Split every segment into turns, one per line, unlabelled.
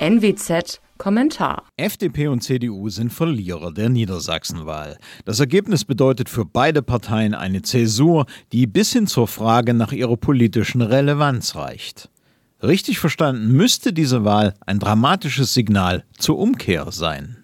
NWZ Kommentar.
FDP und CDU sind Verlierer der Niedersachsenwahl. Das Ergebnis bedeutet für beide Parteien eine Zäsur, die bis hin zur Frage nach ihrer politischen Relevanz reicht. Richtig verstanden müsste diese Wahl ein dramatisches Signal zur Umkehr sein.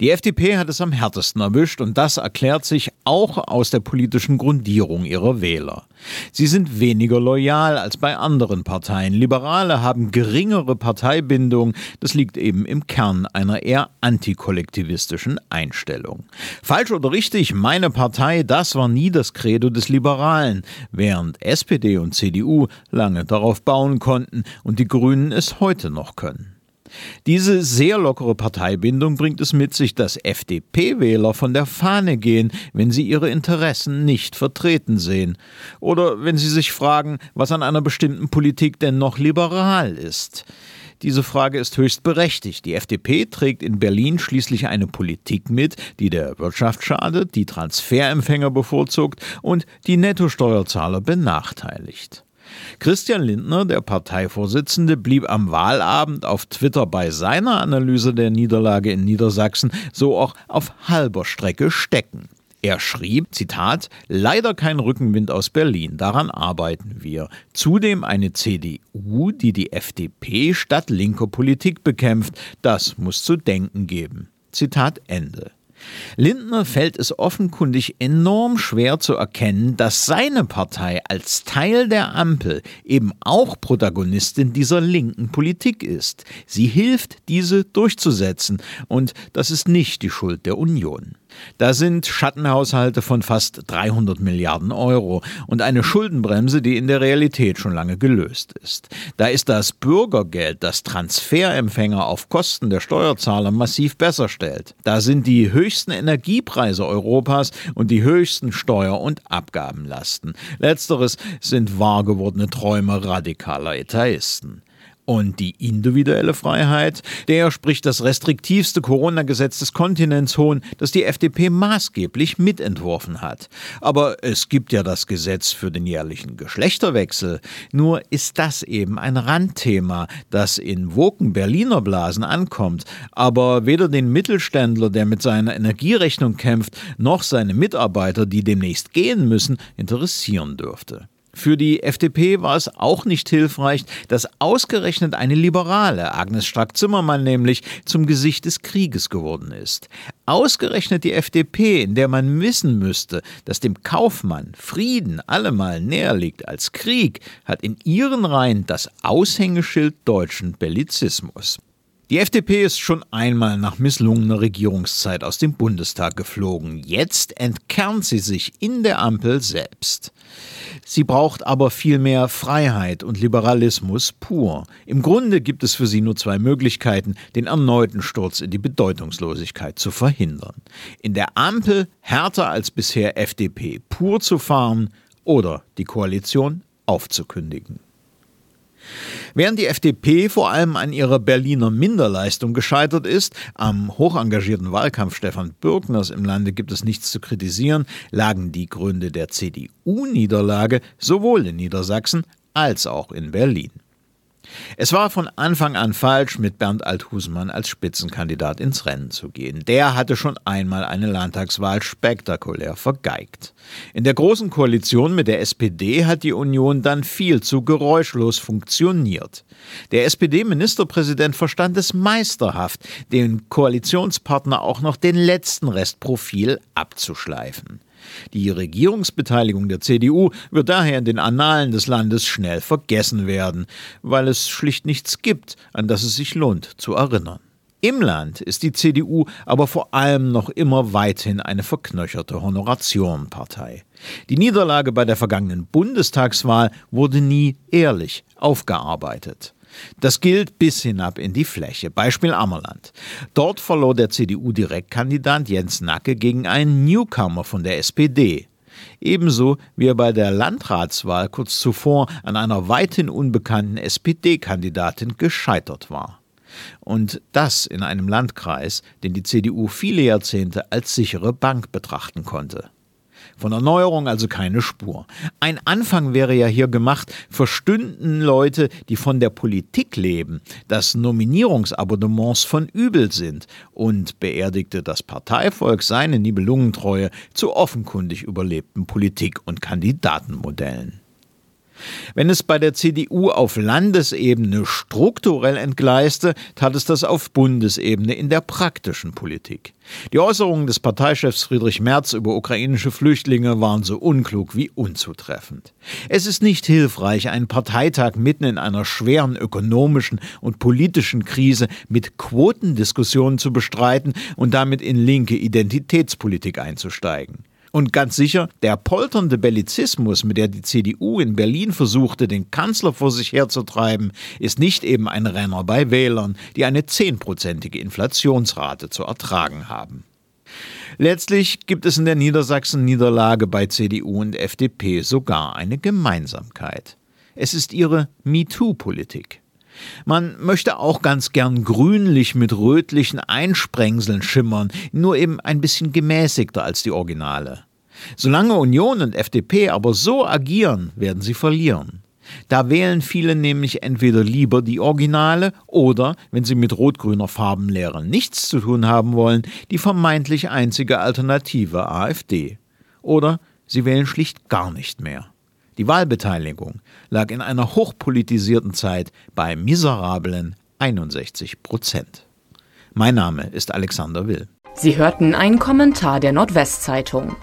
Die FDP hat es am härtesten erwischt und das erklärt sich auch aus der politischen Grundierung ihrer Wähler. Sie sind weniger loyal als bei anderen Parteien. Liberale haben geringere Parteibindung. Das liegt eben im Kern einer eher antikollektivistischen Einstellung. Falsch oder richtig, meine Partei, das war nie das Credo des Liberalen, während SPD und CDU lange darauf bauen konnten und die Grünen es heute noch können. Diese sehr lockere Parteibindung bringt es mit sich, dass FDP-Wähler von der Fahne gehen, wenn sie ihre Interessen nicht vertreten sehen. Oder wenn sie sich fragen, was an einer bestimmten Politik denn noch liberal ist. Diese Frage ist höchst berechtigt. Die FDP trägt in Berlin schließlich eine Politik mit, die der Wirtschaft schadet, die Transferempfänger bevorzugt und die Nettosteuerzahler benachteiligt. Christian Lindner, der Parteivorsitzende, blieb am Wahlabend auf Twitter bei seiner Analyse der Niederlage in Niedersachsen so auch auf halber Strecke stecken. Er schrieb, Zitat, leider kein Rückenwind aus Berlin, daran arbeiten wir. Zudem eine CDU, die die FDP statt linker Politik bekämpft, das muss zu denken geben. Zitat Ende. Lindner fällt es offenkundig enorm schwer zu erkennen, dass seine Partei als Teil der Ampel eben auch Protagonistin dieser linken Politik ist. Sie hilft, diese durchzusetzen, und das ist nicht die Schuld der Union. Da sind Schattenhaushalte von fast 300 Milliarden Euro und eine Schuldenbremse, die in der Realität schon lange gelöst ist. Da ist das Bürgergeld, das Transferempfänger auf Kosten der Steuerzahler massiv besser stellt. Da sind die höchsten Energiepreise Europas und die höchsten Steuer- und Abgabenlasten. Letzteres sind wahr gewordene Träume radikaler Etaisten. Und die individuelle Freiheit, der spricht das restriktivste Corona-Gesetz des Kontinents hohn, das die FDP maßgeblich mitentworfen hat. Aber es gibt ja das Gesetz für den jährlichen Geschlechterwechsel. Nur ist das eben ein Randthema, das in woken Berliner Blasen ankommt, aber weder den Mittelständler, der mit seiner Energierechnung kämpft, noch seine Mitarbeiter, die demnächst gehen müssen, interessieren dürfte. Für die FDP war es auch nicht hilfreich, dass ausgerechnet eine Liberale, Agnes Strack-Zimmermann nämlich, zum Gesicht des Krieges geworden ist. Ausgerechnet die FDP, in der man wissen müsste, dass dem Kaufmann Frieden allemal näher liegt als Krieg, hat in ihren Reihen das Aushängeschild deutschen Bellizismus. Die FDP ist schon einmal nach misslungener Regierungszeit aus dem Bundestag geflogen. Jetzt entkernt sie sich in der Ampel selbst. Sie braucht aber viel mehr Freiheit und Liberalismus pur. Im Grunde gibt es für sie nur zwei Möglichkeiten, den erneuten Sturz in die Bedeutungslosigkeit zu verhindern. In der Ampel härter als bisher FDP pur zu fahren oder die Koalition aufzukündigen. Während die FDP vor allem an ihrer Berliner Minderleistung gescheitert ist, am hochengagierten Wahlkampf Stefan Bürgners im Lande gibt es nichts zu kritisieren, lagen die Gründe der CDU-Niederlage sowohl in Niedersachsen als auch in Berlin. Es war von Anfang an falsch, mit Bernd Althusmann als Spitzenkandidat ins Rennen zu gehen. Der hatte schon einmal eine Landtagswahl spektakulär vergeigt. In der Großen Koalition mit der SPD hat die Union dann viel zu geräuschlos funktioniert. Der SPD-Ministerpräsident verstand es meisterhaft, den Koalitionspartner auch noch den letzten Restprofil abzuschleifen. Die Regierungsbeteiligung der CDU wird daher in den Annalen des Landes schnell vergessen werden, weil es schlicht nichts gibt, an das es sich lohnt zu erinnern. Im Land ist die CDU aber vor allem noch immer weithin eine verknöcherte Honorationenpartei. Die Niederlage bei der vergangenen Bundestagswahl wurde nie ehrlich aufgearbeitet. Das gilt bis hinab in die Fläche. Beispiel Ammerland. Dort verlor der CDU-Direktkandidat Jens Nacke gegen einen Newcomer von der SPD. Ebenso wie er bei der Landratswahl kurz zuvor an einer weithin unbekannten SPD-Kandidatin gescheitert war. Und das in einem Landkreis, den die CDU viele Jahrzehnte als sichere Bank betrachten konnte. Von Erneuerung also keine Spur. Ein Anfang wäre ja hier gemacht, verstünden Leute, die von der Politik leben, dass Nominierungsabonnements von übel sind und beerdigte das Parteivolk seine Nibelungentreue zu offenkundig überlebten Politik- und Kandidatenmodellen. Wenn es bei der CDU auf Landesebene strukturell entgleiste, tat es das auf Bundesebene in der praktischen Politik. Die Äußerungen des Parteichefs Friedrich Merz über ukrainische Flüchtlinge waren so unklug wie unzutreffend. Es ist nicht hilfreich, einen Parteitag mitten in einer schweren ökonomischen und politischen Krise mit Quotendiskussionen zu bestreiten und damit in linke Identitätspolitik einzusteigen. Und ganz sicher, der polternde Bellizismus, mit der die CDU in Berlin versuchte, den Kanzler vor sich herzutreiben, ist nicht eben ein Renner bei Wählern, die eine zehnprozentige Inflationsrate zu ertragen haben. Letztlich gibt es in der Niedersachsen-Niederlage bei CDU und FDP sogar eine Gemeinsamkeit. Es ist ihre MeToo-Politik. Man möchte auch ganz gern grünlich mit rötlichen Einsprengseln schimmern, nur eben ein bisschen gemäßigter als die Originale. Solange Union und FDP aber so agieren, werden sie verlieren. Da wählen viele nämlich entweder lieber die Originale oder, wenn sie mit rot-grüner Farbenlehre nichts zu tun haben wollen, die vermeintlich einzige Alternative AfD. Oder sie wählen schlicht gar nicht mehr. Die Wahlbeteiligung lag in einer hochpolitisierten Zeit bei miserablen 61 Prozent. Mein Name ist Alexander Will.
Sie hörten einen Kommentar der Nordwestzeitung.